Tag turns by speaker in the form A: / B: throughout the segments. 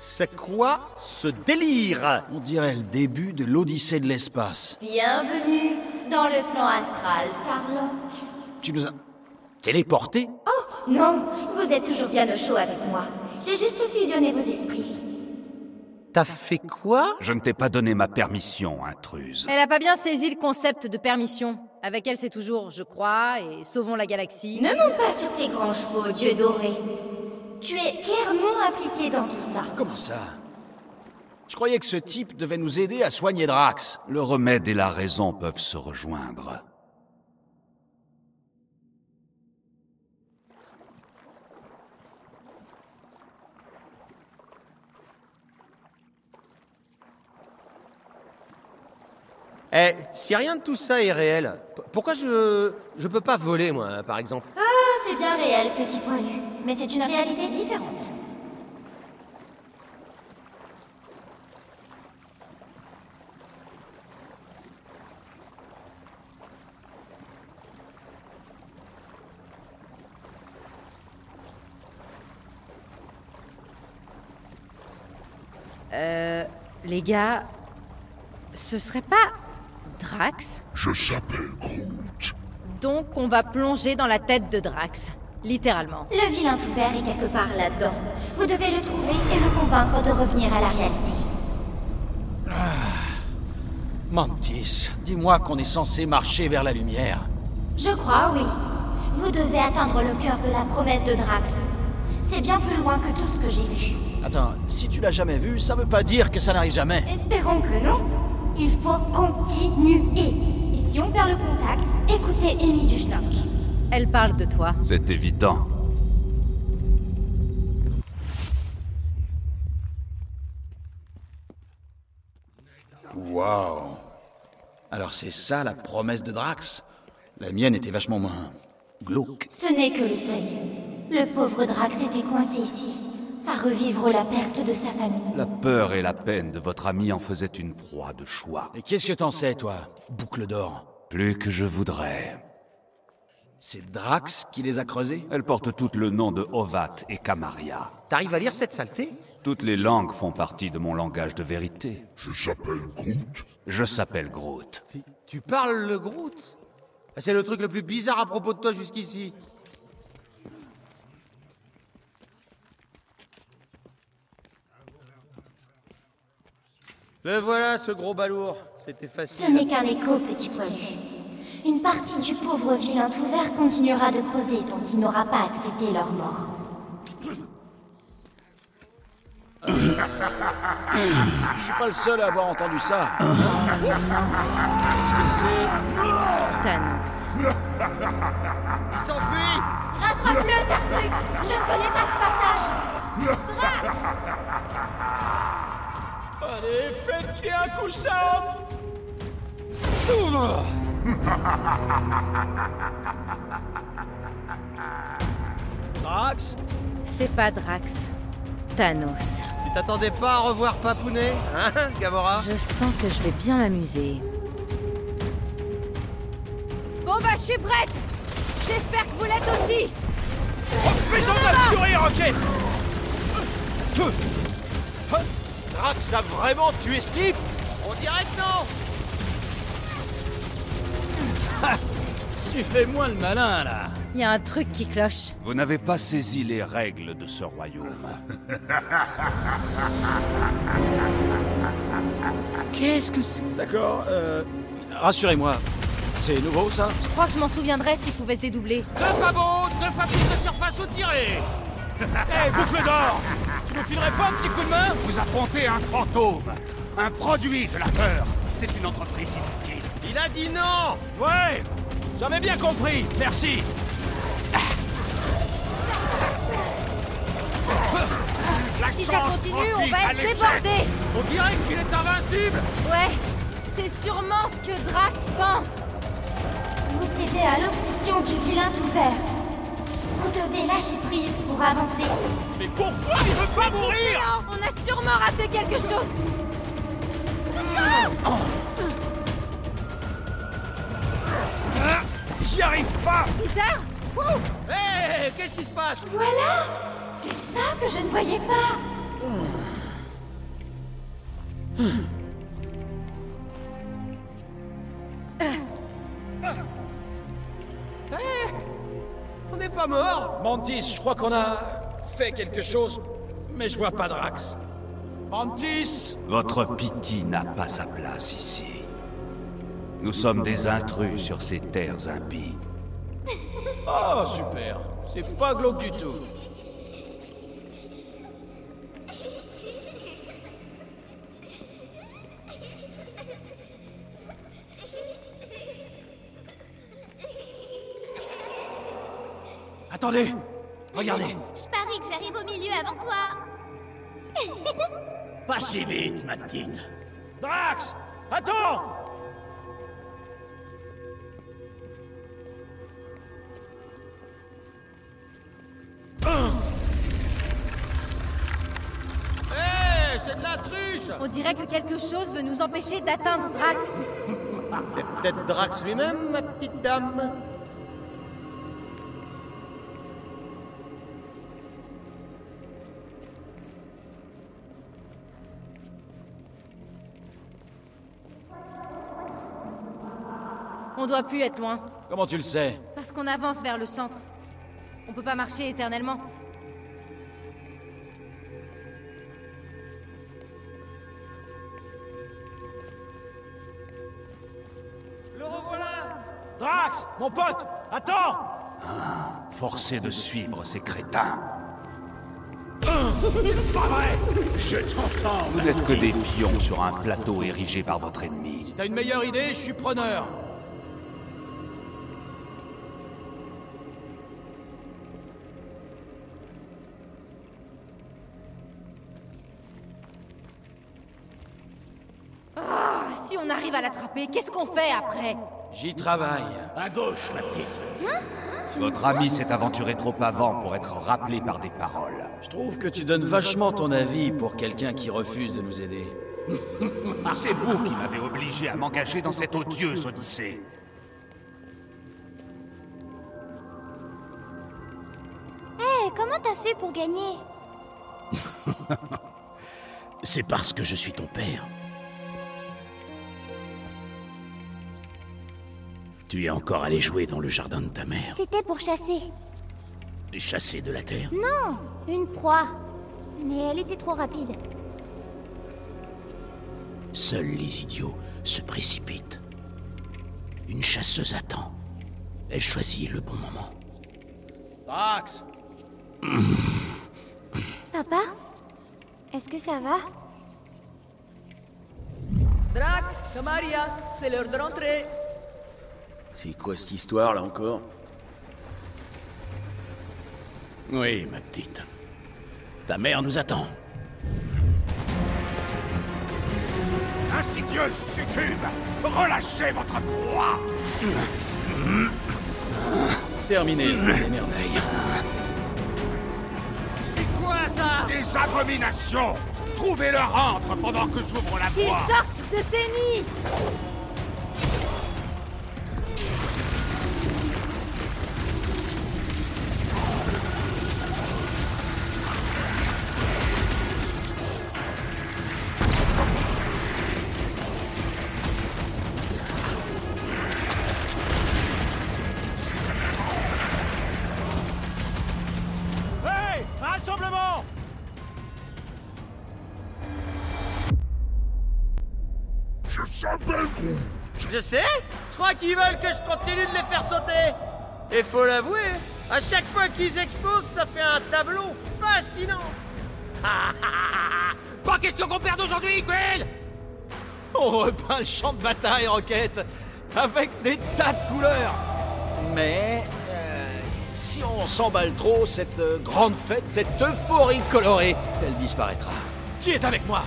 A: C'est quoi ce délire
B: On dirait le début de l'Odyssée de l'espace.
C: Bienvenue dans le plan astral, Starlock.
B: Tu nous as téléportés
C: Oh, non, vous êtes toujours bien au chaud avec moi. J'ai juste fusionné vos esprits.
A: T'as fait quoi
D: Je ne t'ai pas donné ma permission, intruse.
E: Elle a pas bien saisi le concept de permission. Avec elle, c'est toujours je crois et sauvons la galaxie.
C: Ne monte pas sur tes grands chevaux, dieu doré. Tu es clairement impliqué dans tout ça.
B: Comment ça? Je croyais que ce type devait nous aider à soigner Drax.
D: Le remède et la raison peuvent se rejoindre.
A: Eh, si rien de tout ça est réel, pourquoi je. je peux pas voler, moi, par exemple?
C: Ah, c'est bien réel, petit poilu. Mais c'est une réalité différente.
E: Euh. Les gars. Ce serait pas. Drax?
F: Je s'appelle Groot.
E: Donc on va plonger dans la tête de Drax. Littéralement.
C: Le vilain tout vert est quelque part là-dedans. Vous devez le trouver et le convaincre de revenir à la réalité.
B: Mantis, dis-moi qu'on est censé marcher vers la lumière.
C: Je crois, oui. Vous devez atteindre le cœur de la promesse de Drax. C'est bien plus loin que tout ce que j'ai vu.
B: Attends, si tu l'as jamais vu, ça veut pas dire que ça n'arrive jamais.
C: Espérons que non. Il faut continuer. Et si on perd le contact, écoutez Amy du Schnock.
E: Elle parle de toi.
D: C'est évident.
B: Waouh Alors c'est ça la promesse de Drax? La mienne était vachement moins glauque.
C: Ce n'est que le seuil. Le pauvre Drax était coincé ici, à revivre la perte de sa famille.
D: La peur et la peine de votre ami en faisaient une proie de choix.
B: Et qu'est-ce que t'en sais, toi, boucle d'or?
D: Plus que je voudrais.
B: C'est Drax qui les a creusés
D: Elles portent toutes le nom de Hovat et Kamaria.
A: T'arrives à lire cette saleté?
D: Toutes les langues font partie de mon langage de vérité.
F: Je s'appelle Groot.
D: Je s'appelle Groot.
A: tu, tu parles le Groot? Ah, C'est le truc le plus bizarre à propos de toi jusqu'ici. Le voilà, ce gros balourd. C'était
C: Ce
A: facile.
C: n'est qu'un écho, petit poilu. Une partie du pauvre vilain tout vert continuera de creuser tant qu'il n'aura pas accepté leur mort.
B: Je suis pas le seul à avoir entendu ça. Qu'est-ce que c'est?
E: Thanos.
A: Il s'enfuit
C: Rattrape-le, Tartruc Je ne connais pas ce passage
B: Allez, faites qu'il y ait un coussin Drax
E: C'est pas Drax. Thanos.
A: Tu t'attendais pas à revoir Papounet Hein, Gamora?
E: Je sens que je vais bien m'amuser. Bon bah je suis prête J'espère que vous l'êtes aussi
A: Faisons de la furie, Rocket Drax a vraiment tué Steve On dirait que non
B: Tu fais moins le malin, là
E: Il y a un truc qui cloche.
D: Vous n'avez pas saisi les règles de ce royaume.
A: Qu'est-ce que c'est?
B: D'accord, euh... Rassurez-moi. C'est nouveau, ça?
E: Je crois que je m'en souviendrai s'il pouvait se dédoubler.
A: Deux fagots, deux fabriques de surface au tiré Hé, boucle d'or Tu me filerais pas un petit coup de main?
D: Vous affrontez un fantôme, un produit de la peur. C'est une entreprise inutile.
A: Il a dit non Ouais J'avais bien compris, merci
E: Si ça continue, on va être débordés
A: On dirait qu'il est invincible
E: Ouais, c'est sûrement ce que Drax pense.
C: Vous cédez à l'obsession du vilain tout vert. Vous devez lâcher prise pour avancer.
A: Mais pourquoi il veut pas mourir
E: on a sûrement raté quelque chose.
A: J'y arrive pas.
E: Peter
A: Hé Qu'est-ce qui se passe?
C: Voilà. C'est ça que je ne voyais pas.
A: On n'est pas mort.
B: Mantis, je crois qu'on a fait quelque chose, mais je vois pas Drax. Mantis.
G: Votre pitié n'a pas sa place ici. Nous sommes des intrus sur ces terres impies.
B: Oh, super. C'est pas glauque du tout. Attendez Regardez
D: Je parie que j'arrive au milieu avant toi.
H: Pas si vite, ma petite.
B: Drax Attends
E: dirait que quelque chose veut nous empêcher d'atteindre Drax.
A: C'est peut-être Drax lui-même, ma petite dame
E: On doit plus être loin,
B: Comment tu le sais?
E: Parce qu'on avance vers le centre. On peut pas marcher éternellement.
B: Mon pote Attends
G: Forcé de suivre ces crétins.
H: Je t'entends,
G: Vous n'êtes que des pions sur un plateau érigé par votre ennemi.
B: T'as une meilleure idée Je suis preneur.
E: Ah, si on arrive à l'attraper, qu'est-ce qu'on fait après?
B: J'y travaille.
H: À gauche, ma petite.
G: Votre ami s'est aventuré trop avant pour être rappelé par des paroles.
B: Je trouve que tu donnes vachement ton avis pour quelqu'un qui refuse de nous aider.
G: C'est vous qui m'avez obligé à m'engager dans cette odieuse odyssée.
D: Hé, comment t'as fait pour gagner?
H: C'est parce que je suis ton père. Tu es encore allé jouer dans le jardin de ta mère,
D: C'était pour chasser.
H: et chasser de la terre.
D: Non, une proie. Mais elle était trop rapide.
H: Seuls les idiots se précipitent. Une chasseuse attend. Elle choisit le bon moment.
B: Drax
D: Papa Est-ce que ça va?
I: Drax, Camaria, c'est l'heure de rentrer.
B: C'est quoi cette histoire là encore?
H: Oui, ma petite. Ta mère nous attend.
G: Insidieux succube Relâchez votre proie
B: Terminé, les merveilles.
A: C'est quoi ça?
G: Des abominations Trouvez leur entre pendant que j'ouvre la
E: Qu'ils sortent de ces nids
J: Je
A: sais. Je crois qu'ils veulent que je continue de les faire sauter. Et faut l'avouer, à chaque fois qu'ils explosent, ça fait un tableau fascinant. Pas question qu'on perde aujourd'hui, Quill.
B: On repeint le champ de bataille, Rocket, avec des tas de couleurs. Mais euh, si on s'emballe trop, cette euh, grande fête, cette euphorie colorée, elle disparaîtra. Qui est avec moi?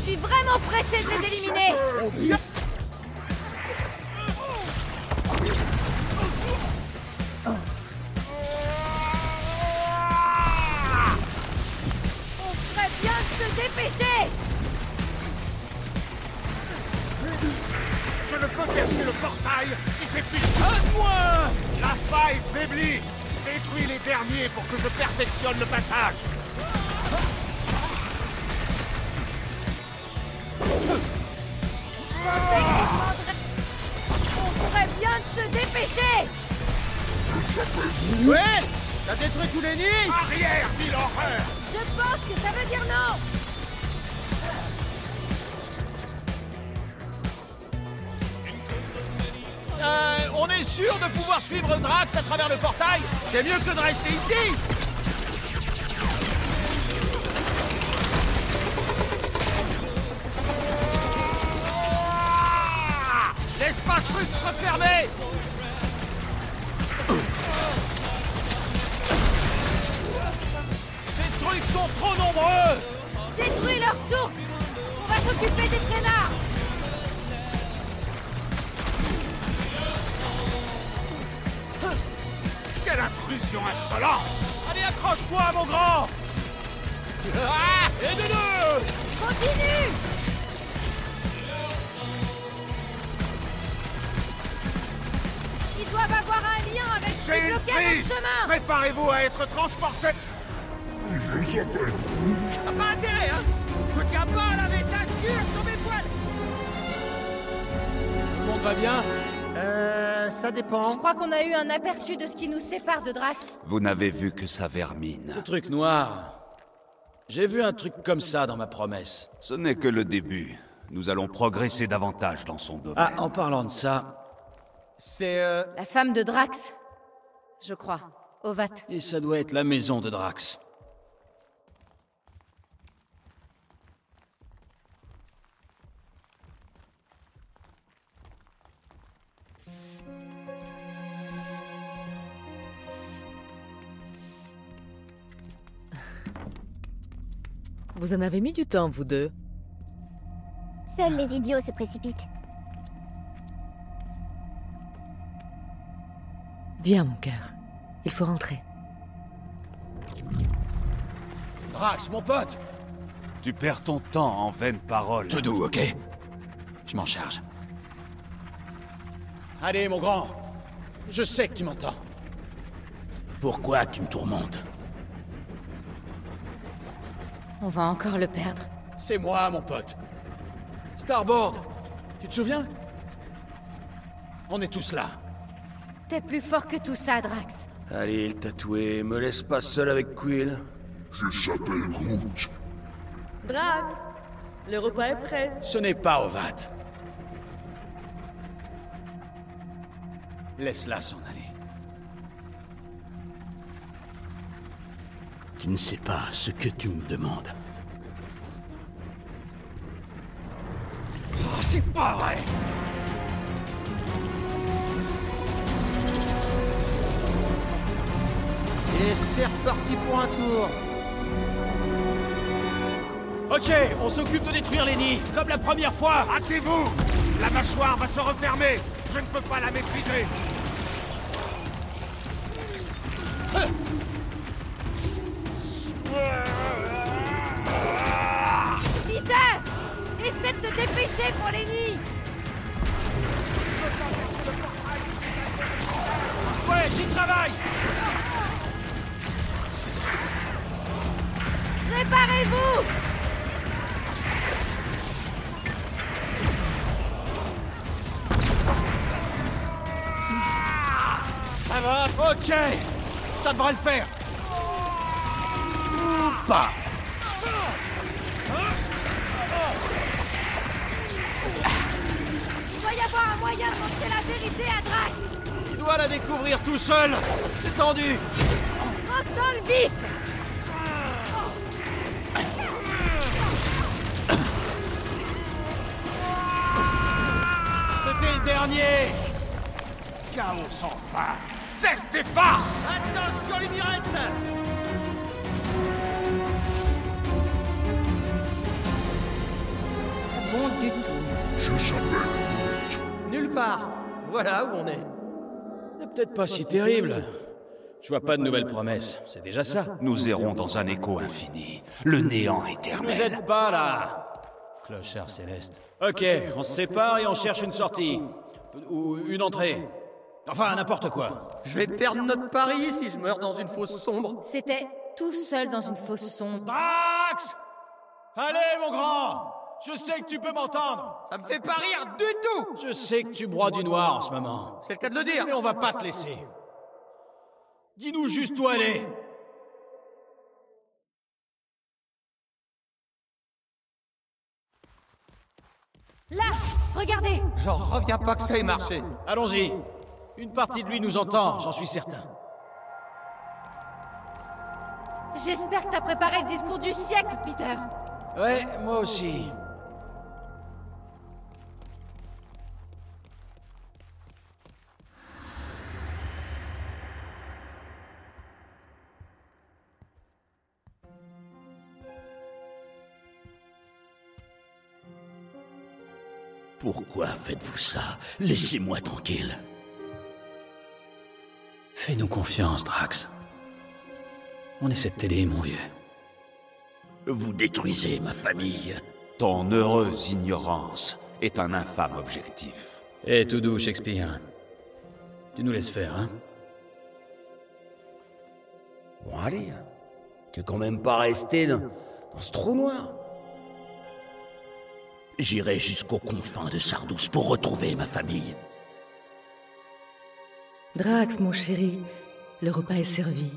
E: Je suis vraiment pressé de les éliminer. On ferait bien de se dépêcher.
G: Je ne peux percer le portail si c'est plus de moi. La faille faiblit. Détruis les derniers pour que je perfectionne le passage
E: pensais. On pourrait bien se dépêcher.
A: Ouais T'as détruit tous les nids.
D: Arrière, ville horreur
E: Je pense que ça veut dire non.
B: Euh, on est sûr de pouvoir suivre Drax à travers le portail?
A: C'est mieux que de rester ici
B: refermer Ces trucs sont trop nombreux.
E: Détruis leur source. On va s'occuper des traînards.
D: Quelle intrusion insolente.
B: Allez, accroche-toi, mon grand. Ah Et de deux.
E: Continue doivent avoir un lien avec ce
D: J'ai
E: qui
D: une
E: bloquait notre chemin
D: Préparez-vous à être transporté
F: Je.
A: T'as pas intérêt, hein Je tiens pas à la métature sur mes poils
B: Tout le monde va bien?
A: Euh... ça
E: Je
A: dépend.
E: crois qu'on a eu un aperçu de ce qui nous sépare de Drax.
H: Vous n'avez vu que sa vermine.
B: Ce truc noir... J'ai vu un truc comme ça dans ma promesse.
H: Ce n'est que le début. Nous allons progresser davantage dans son domaine.
B: Ah, en parlant de ça,
A: C'est... Euh...
E: La femme de Drax, je crois. Ovat.
B: et ça doit être la maison de Drax.
I: Vous en avez mis du temps, vous deux.
C: Seuls les idiots se précipitent.
I: Viens, mon cœur. Il faut rentrer.
B: Drax, mon pote
H: Tu perds ton temps en vaines paroles.
B: Tout doux, ok Je m'en charge. Allez, mon grand. Je sais que tu m'entends.
H: Pourquoi tu me tourmentes?
E: On va encore le perdre.
B: C'est moi, mon pote. Starboard, tu te souviens? On est tous là.
E: T'es plus fort que tout ça, Drax.
A: Allez, le tatoué, me laisse pas seul avec Quill.
F: Je s'appelle Groot.
I: Drax Le repas est prêt.
B: Ce n'est pas Ovat. Laisse-la s'en aller.
H: Tu ne sais pas ce que tu me demandes.
B: Oh, c'est pas vrai
A: Et c'est reparti pour un tour.
B: Ok, on s'occupe de détruire les nids, comme la première fois.
D: Hâtez-vous. La mâchoire va se refermer. Je ne peux pas la maîtriser.
E: Peter Essaie de te dépêcher pour les nids.
B: Ouais, j'y travaille
E: Préparez-vous!
B: Ça va Ok. Ça devrait le faire. Ou pas
E: Il doit y avoir un moyen de montrer la vérité à Drax
B: Il doit la découvrir tout seul. C'est tendu.
E: Tranche dans le vif
B: le dernier
D: Chaos sans fin Cesse tes farces
A: Attention les mirettes
E: Bon du tout.
F: Je s'appelle.
A: Nulle part. Voilà où on est.
B: C'est peut-être pas si terrible. Je vois pas de nouvelles promesses, c'est déjà ça.
H: Nous errons dans un écho infini. Le néant
B: Vous
H: éternel.
B: êtes pas là Clochard céleste. Ok, on se sépare et on cherche une sortie. Ou une entrée. Enfin, n'importe quoi.
A: Je vais perdre notre pari si je meurs dans une fosse sombre.
E: C'était tout seul dans une fosse sombre.
B: Drax Allez, mon grand Je sais que tu peux m'entendre
A: Ça me fait pas rire du tout
B: Je sais que tu broies du noir en ce moment.
A: C'est le cas de le dire
B: Mais on va pas te laisser. Dis-nous juste où elle
E: Là Regardez
A: J'en reviens pas que ça ait marché.
B: Allons-y. Une partie de lui nous entend, j'en suis certain.
E: J'espère que t'as préparé le discours du siècle, Peter
B: Ouais, moi aussi.
H: Pourquoi faites-vous ça? Laissez-moi tranquille.
K: Fais-nous confiance, Drax. On essaie de t'aider, mon vieux.
H: Vous détruisez ma famille.
G: Ton heureuse ignorance est un infâme objectif.
K: Eh, tout doux, Shakespeare. Tu nous laisses faire, hein?
H: Bon, allez. Tu veux quand même pas rester dans, dans ce trou noir. J'irai jusqu'aux confins de Sardous pour retrouver ma famille.
L: Drax, mon chéri, le repas est servi.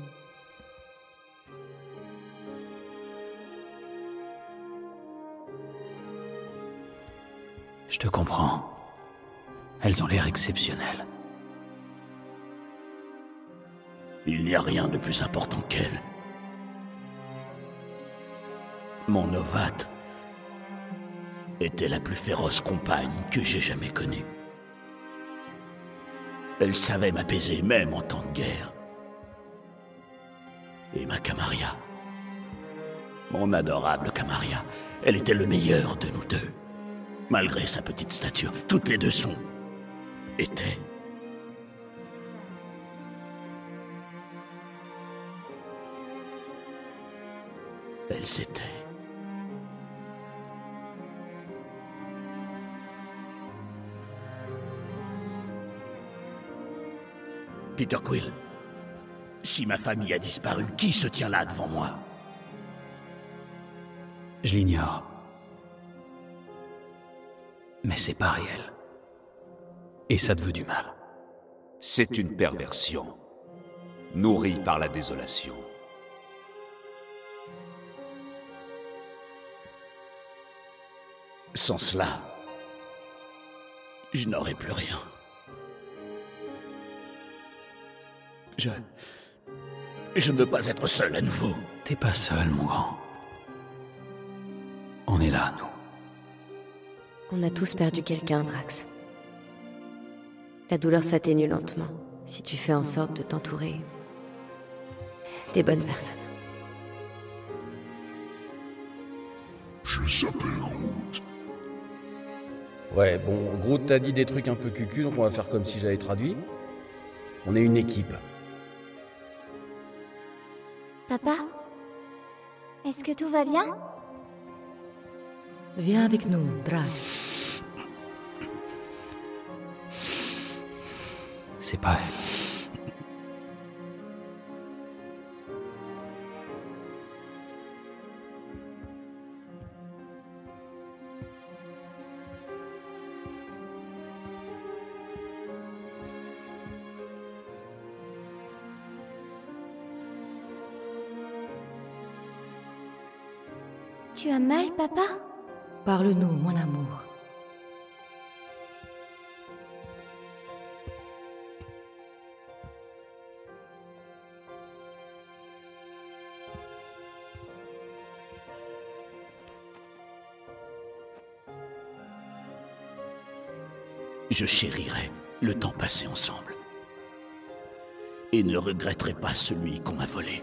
K: Je te comprends. Elles ont l'air exceptionnelles.
H: Il n'y a rien de plus important qu'elle. Mon novate était la plus féroce compagne que j'ai jamais connue. Elle savait m'apaiser même en temps de guerre. Et ma Camaria, mon adorable Camaria, elle était le meilleur de nous deux. Malgré sa petite stature, toutes les deux sont... étaient... Elles étaient... Peter Quill, si ma famille a disparu, qui se tient là devant moi?
K: Je l'ignore. Mais c'est pas réel. Et ça te veut du mal.
G: C'est une perversion, nourrie par la désolation.
H: Sans cela, je n'aurais plus rien. Je... Je ne veux pas être seul à nouveau.
K: T'es pas seul, mon grand. On est là, nous.
M: On a tous perdu quelqu'un, Drax. La douleur s'atténue lentement si tu fais en sorte de t'entourer des bonnes personnes.
F: Je s'appelle Groot.
N: Ouais, bon, Groot t'a dit des trucs un peu cucu, donc on va faire comme si j'avais traduit. On est une équipe.
C: Papa Est-ce que tout va bien?
L: Viens avec nous, Drax.
K: C'est pas elle.
C: Tu as mal, papa?
L: Parle-nous, mon amour.
H: Je chérirai le temps passé ensemble. Et ne regretterai pas celui qu'on m'a volé.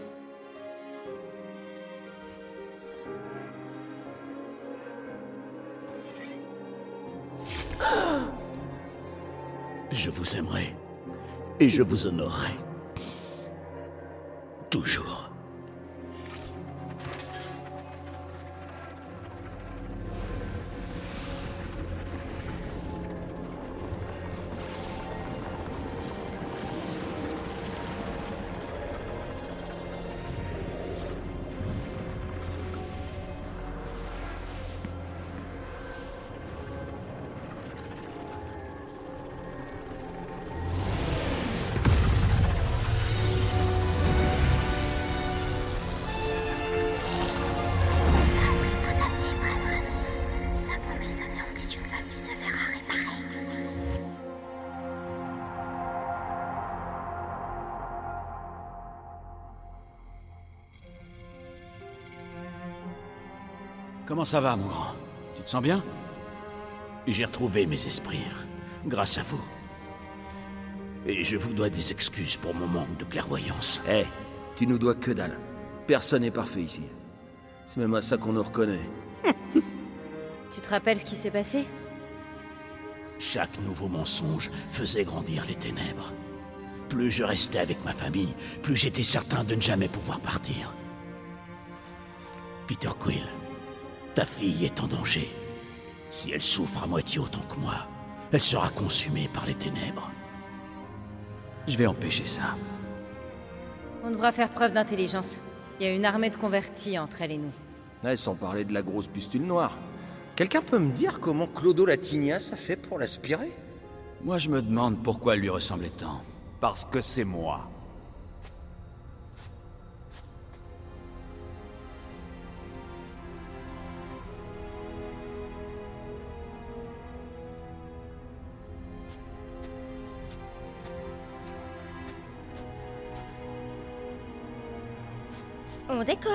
H: Je vous aimerai et je vous honorerai. Toujours.
B: Comment ça va, mon grand? Tu te sens bien?
H: J'ai retrouvé mes esprits, grâce à vous. Et je vous dois des excuses pour mon manque de clairvoyance.
N: Eh, tu nous dois que dalle. Personne n'est parfait ici. C'est même à ça qu'on nous reconnaît.
E: Tu te rappelles ce qui s'est passé?
H: Chaque nouveau mensonge faisait grandir les ténèbres. Plus je restais avec ma famille, plus j'étais certain de ne jamais pouvoir partir. Peter Quill, ta fille est en danger. Si elle souffre à moitié autant que moi, elle sera consumée par les ténèbres.
B: Je vais empêcher ça.
E: On devra faire preuve d'intelligence. Il y a une armée de convertis entre elle et nous.
N: Ouais, sans parler de la grosse pustule noire. Quelqu'un peut me dire comment Clodo Latignas a fait pour l'aspirer?
B: Moi, je me demande pourquoi elle lui ressemblait tant.
G: Parce que c'est moi.
C: On décolle.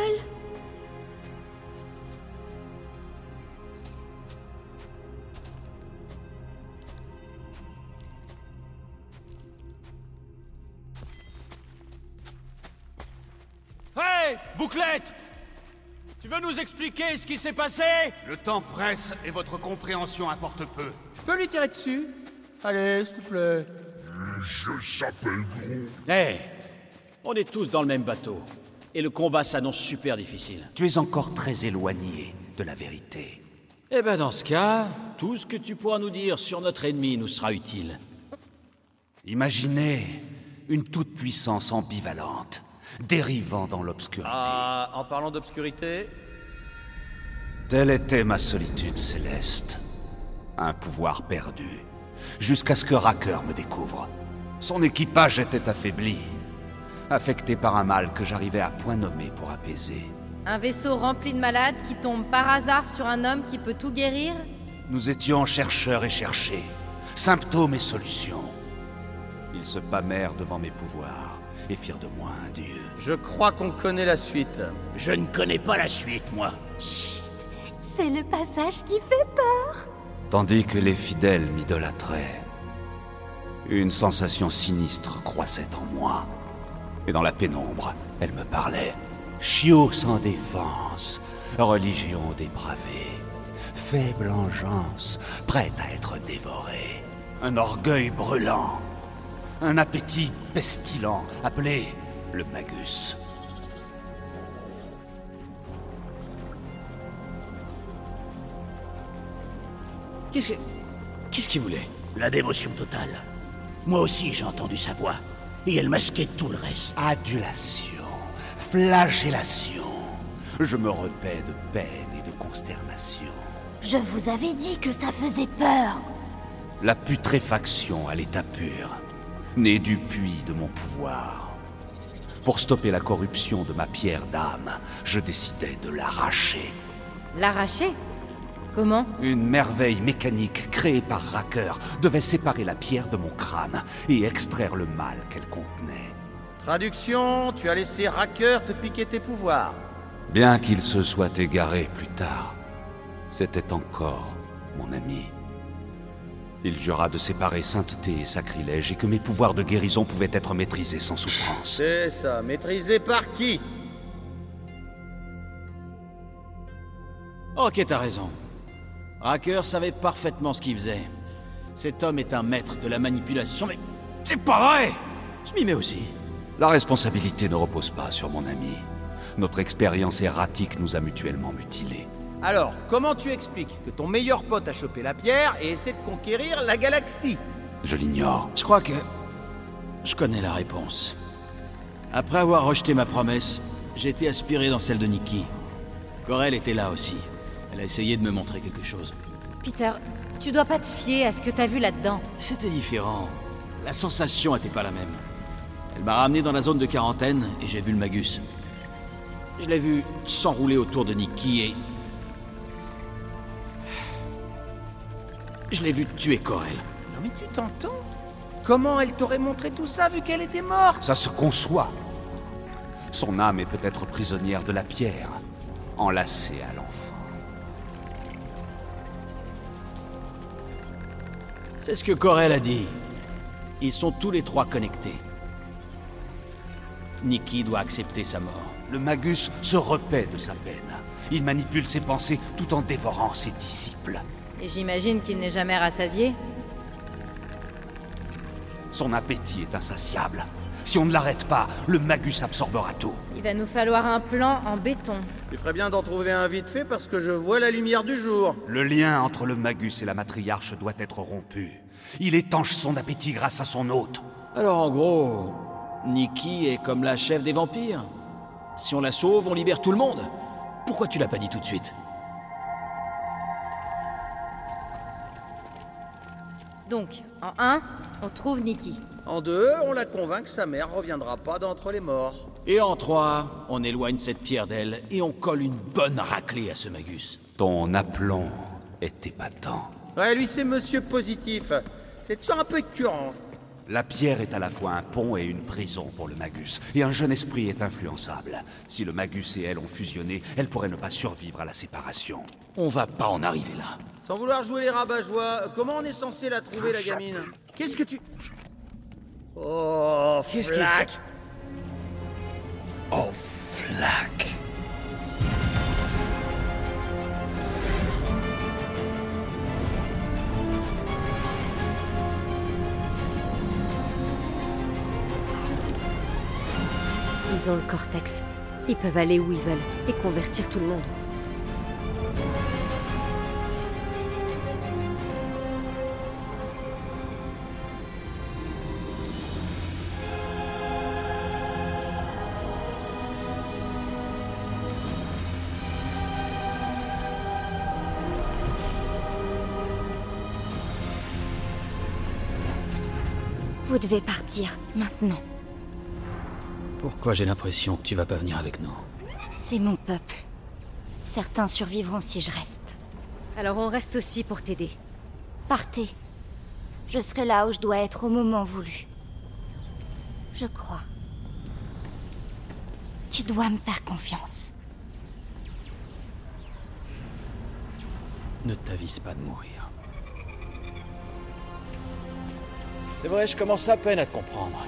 B: Hey Bouclette Tu veux nous expliquer ce qui s'est passé?
D: Le temps presse et votre compréhension importe peu.
A: Je peux lui tirer dessus? Allez, s'il te plaît.
F: Je s'appelle Groot.
B: Hé On est tous dans le même bateau. Et le combat s'annonce super difficile.
G: Tu es encore très éloigné de la vérité.
B: Eh ben dans ce cas, tout ce que tu pourras nous dire sur notre ennemi nous sera utile.
G: Imaginez une toute-puissance ambivalente, dérivant dans l'obscurité.
N: Ah, en parlant d'obscurité,
G: Telle était ma solitude céleste. Un pouvoir perdu, jusqu'à ce que Racker me découvre. Son équipage était affaibli, affecté par un mal que j'arrivais à point nommé pour apaiser.
E: Un vaisseau rempli de malades qui tombe par hasard sur un homme qui peut tout guérir?
G: Nous étions chercheurs et cherchés, symptômes et solutions. Ils se pâmèrent devant mes pouvoirs et firent de moi un dieu.
N: je crois qu'on connaît la suite.
H: Je ne connais pas la suite, moi.
C: C'est le passage qui fait peur.
G: Tandis que les fidèles m'idolâtraient, une sensation sinistre croissait en moi. Et dans la pénombre, elle me parlait. Chiot sans défense, religion dépravée, faible engeance, prête à être dévorée, un orgueil brûlant, un appétit pestilent appelé le magus.
B: Qu'est-ce que... Qu'est-ce qu'il voulait?
H: La dévotion totale. Moi aussi, j'ai entendu sa voix. Et elle masquait tout le reste.
G: Adulation, flagellation. Je me repais de peine et de consternation.
C: Je vous avais dit que ça faisait peur.
G: La putréfaction à l'état pur, née du puits de mon pouvoir. Pour stopper la corruption de ma pierre d'âme, je décidai de l'arracher.
E: L'arracher? Comment
G: Une merveille mécanique créée par Racker devait séparer la pierre de mon crâne et extraire le mal qu'elle contenait.
N: Traduction, tu as laissé Racker te piquer tes pouvoirs.
G: Bien qu'il se soit égaré plus tard, c'était encore mon ami. Il jura de séparer sainteté et sacrilège et que mes pouvoirs de guérison pouvaient être maîtrisés sans souffrance.
N: C'est ça, maîtrisé par qui?
B: Ok, t'as raison. Racker savait parfaitement ce qu'il faisait. Cet homme est un maître de la manipulation, mais c'est pas vrai Je m'y mets aussi.
G: La responsabilité ne repose pas sur mon ami. Notre expérience erratique nous a mutuellement mutilés.
N: Alors, comment tu expliques que ton meilleur pote a chopé la pierre et essaie de conquérir la galaxie?
G: Je l'ignore.
B: Je crois que... Je connais la réponse. Après avoir rejeté ma promesse, j'ai été aspiré dans celle de Nikki. Corel était là aussi. Elle a essayé de me montrer quelque chose.
E: Peter, tu dois pas te fier à ce que t'as vu là-dedans.
B: C'était différent. La sensation était pas la même. Elle m'a ramené dans la zone de quarantaine et j'ai vu le Magus. Je l'ai vu s'enrouler autour de Nikki et... Je l'ai vu tuer Corel.
N: Non mais tu t'entends? Comment elle t'aurait montré tout ça vu qu'elle était morte?
G: Ça se conçoit. Son âme est peut-être prisonnière de la pierre, enlacée à l'enfant.
B: C'est ce que Corel a dit. Ils sont tous les trois connectés. Nikki doit accepter sa mort.
G: Le Magus se repaît de sa peine. Il manipule ses pensées tout en dévorant ses disciples.
E: Et j'imagine qu'il n'est jamais rassasié
G: Son appétit est insatiable. Si on ne l'arrête pas, le Magus absorbera tout.
E: Il va nous falloir un plan en béton.
A: Tu ferais bien d'en trouver un vite fait parce que je vois la lumière du jour.
G: Le lien entre le Magus et la matriarche doit être rompu. Il étanche son appétit grâce à son hôte.
B: Alors en gros, Nikki est comme la chef des vampires. Si on la sauve, on libère tout le monde. Pourquoi tu l'as pas dit tout de suite?
E: Donc, en 1, on trouve Nikki.
A: En 2, on la convainc que sa mère reviendra pas d'entre les morts.
B: Et en 3, on éloigne cette pierre d'elle et on colle une bonne raclée à ce Magus.
G: Ton aplomb est épatant.
A: Ouais, lui c'est monsieur positif. C'est toujours un peu écœurant.
G: La pierre est à la fois un pont et une prison pour le Magus, et un jeune esprit est influençable. Si le Magus et elle ont fusionné, elle pourrait ne pas survivre à la séparation.
B: On va pas en arriver là.
A: Sans vouloir jouer les rabat-joie, comment on est censé la trouver, la gamine? Qu'est-ce que tu... Oh,
B: Qu'est-ce qu'il
A: flac
B: Oh, flac
M: Ils ont le cortex. Ils peuvent aller où ils veulent et convertir tout le monde.
C: Vous devez partir, maintenant.
K: Pourquoi j'ai l'impression que tu vas pas venir avec nous
C: C'est mon peuple. Certains survivront si je reste.
E: Alors on reste aussi pour t'aider.
C: Partez. Je serai là où je dois être au moment voulu. Je crois. Tu dois me faire confiance.
K: Ne t'avise pas de mourir.
B: C'est vrai, je commence à peine à te comprendre.